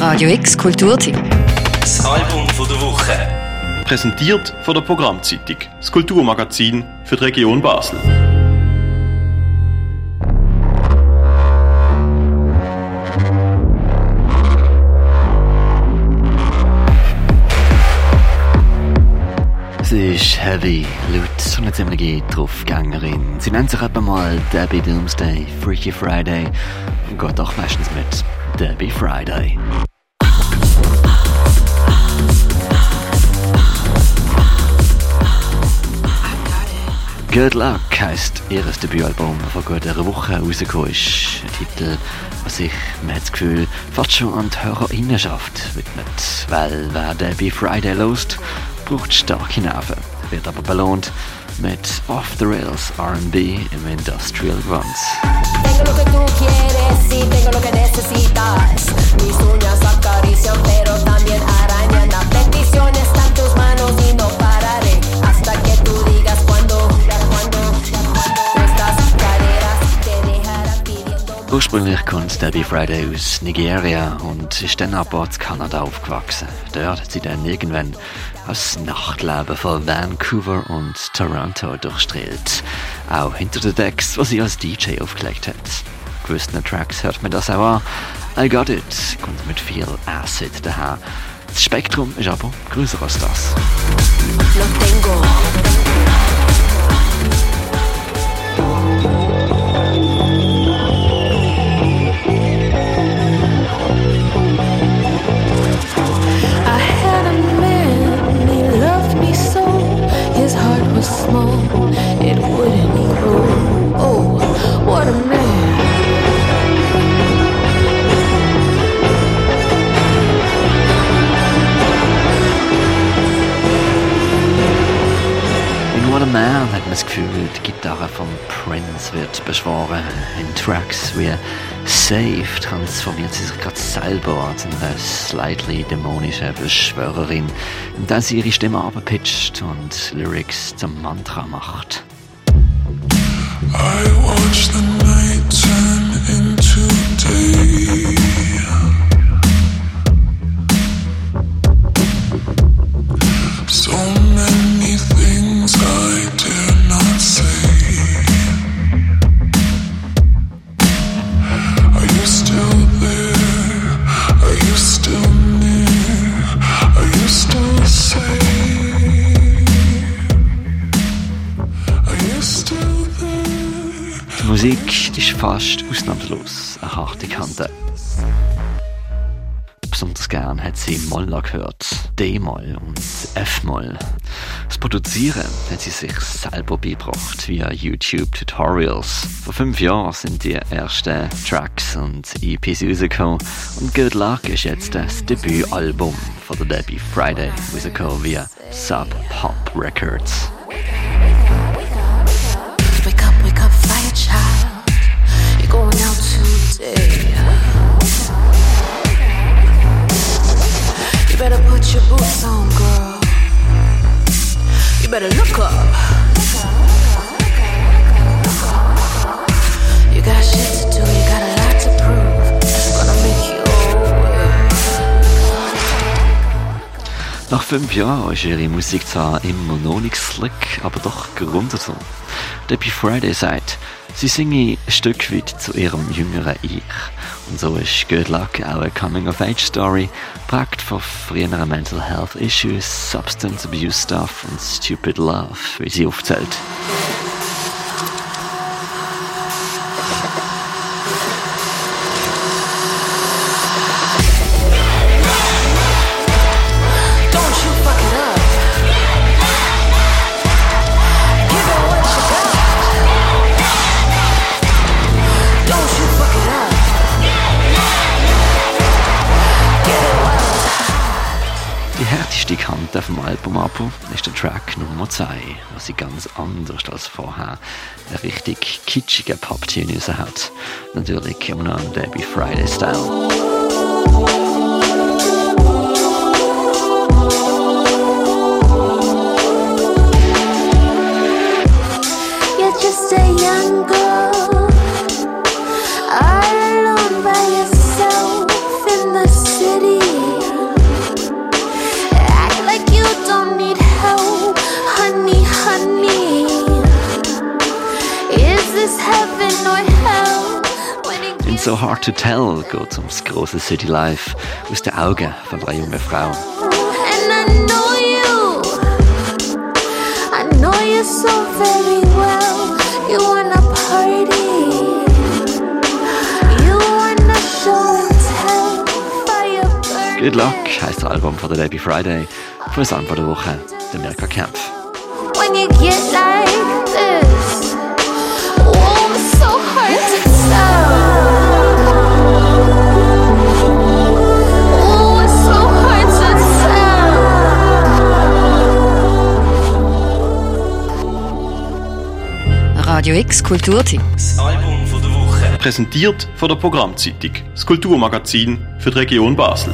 Radio X Kulturtipp. Das Album von der Woche. Präsentiert von der Programmzeitung, das Kulturmagazin für die Region Basel. Sie ist heavy, laut und eine ziemliche Draufgängerin. Sie nennt sich etwa mal Debbie Doomsday, Freaky Friday und geht auch meistens mit Debbie Friday. Good Luck heisst ihr Debütalbum, das vor gut einer Woche rausgekommen ist. Ein Titel, was sich, man hat das Gefühl, fast schon an die Hörerinnenschaft widmet. Weil wer Debbie Friday lost, braucht starke Nerven, wird aber belohnt mit Off the Rails R&B im Industrial Grunts. Ursprünglich kommt Debbie Friday aus Nigeria und ist dann aber in Kanada aufgewachsen. Dort hat sie dann irgendwann das Nachtleben von Vancouver und Toronto durchstrahlt. Auch hinter den Decks, was sie als DJ aufgelegt hat. Gewissen Tracks hört man das auch an. I Got It kommt mit viel Acid daher. Das Spektrum ist aber größer als das. Das Gefühl, die Gitarre von Prince wird beschworen. In Tracks wie Safe transformiert sie sich gerade selber zu einer slightly dämonischen Beschwörerin, indem sie ihre Stimme abpitcht und Lyrics zum Mantra macht. I watch the Musik ist fast ausnahmslos eine harte Kante. Besonders gern hat sie Moll gehört, D-Moll und F-Moll. Das Produzieren hat sie sich selber beigebracht via YouTube-Tutorials. Vor fünf Jahren sind die ersten Tracks und EPs rausgekommen und Good Luck ist jetzt das Debütalbum von der Debbie Friday rausgekommen via Sub Pop Records. Better look up. You got shit to Nach fünf Jahren ist ihre Musik zwar immer noch nicht slick, aber doch gerundet so. Debbie Friday sagt, sie singe ein Stück weit zu ihrem jüngeren Ich. Und so ist Good Luck auch eine Coming-of-Age-Story, prägt von früheren Mental Health Issues, Substance Abuse Stuff und Stupid Love, wie sie aufzählt. Die härteste Kante vom Album aber ist der Track Nummer 2, was sie ganz anders als vorher einen richtig kitschigen Pop-Tune hat. Natürlich immer noch Debbie Friday-Style. You're So Hard to Tell geht ums große City Life aus den Augen von einer jungen Frau. And I know you. I know you so very well. You wanna party. You wanna show and tell. Fire burn. Good Luck heisst das Album von der Debbie Friday. Für das Album der Woche, der Mirka Kempf. When you get like this. Radio X Kulturtipp. Das Album von der Woche. Präsentiert von der Programmzeitung, das Kulturmagazin für die Region Basel.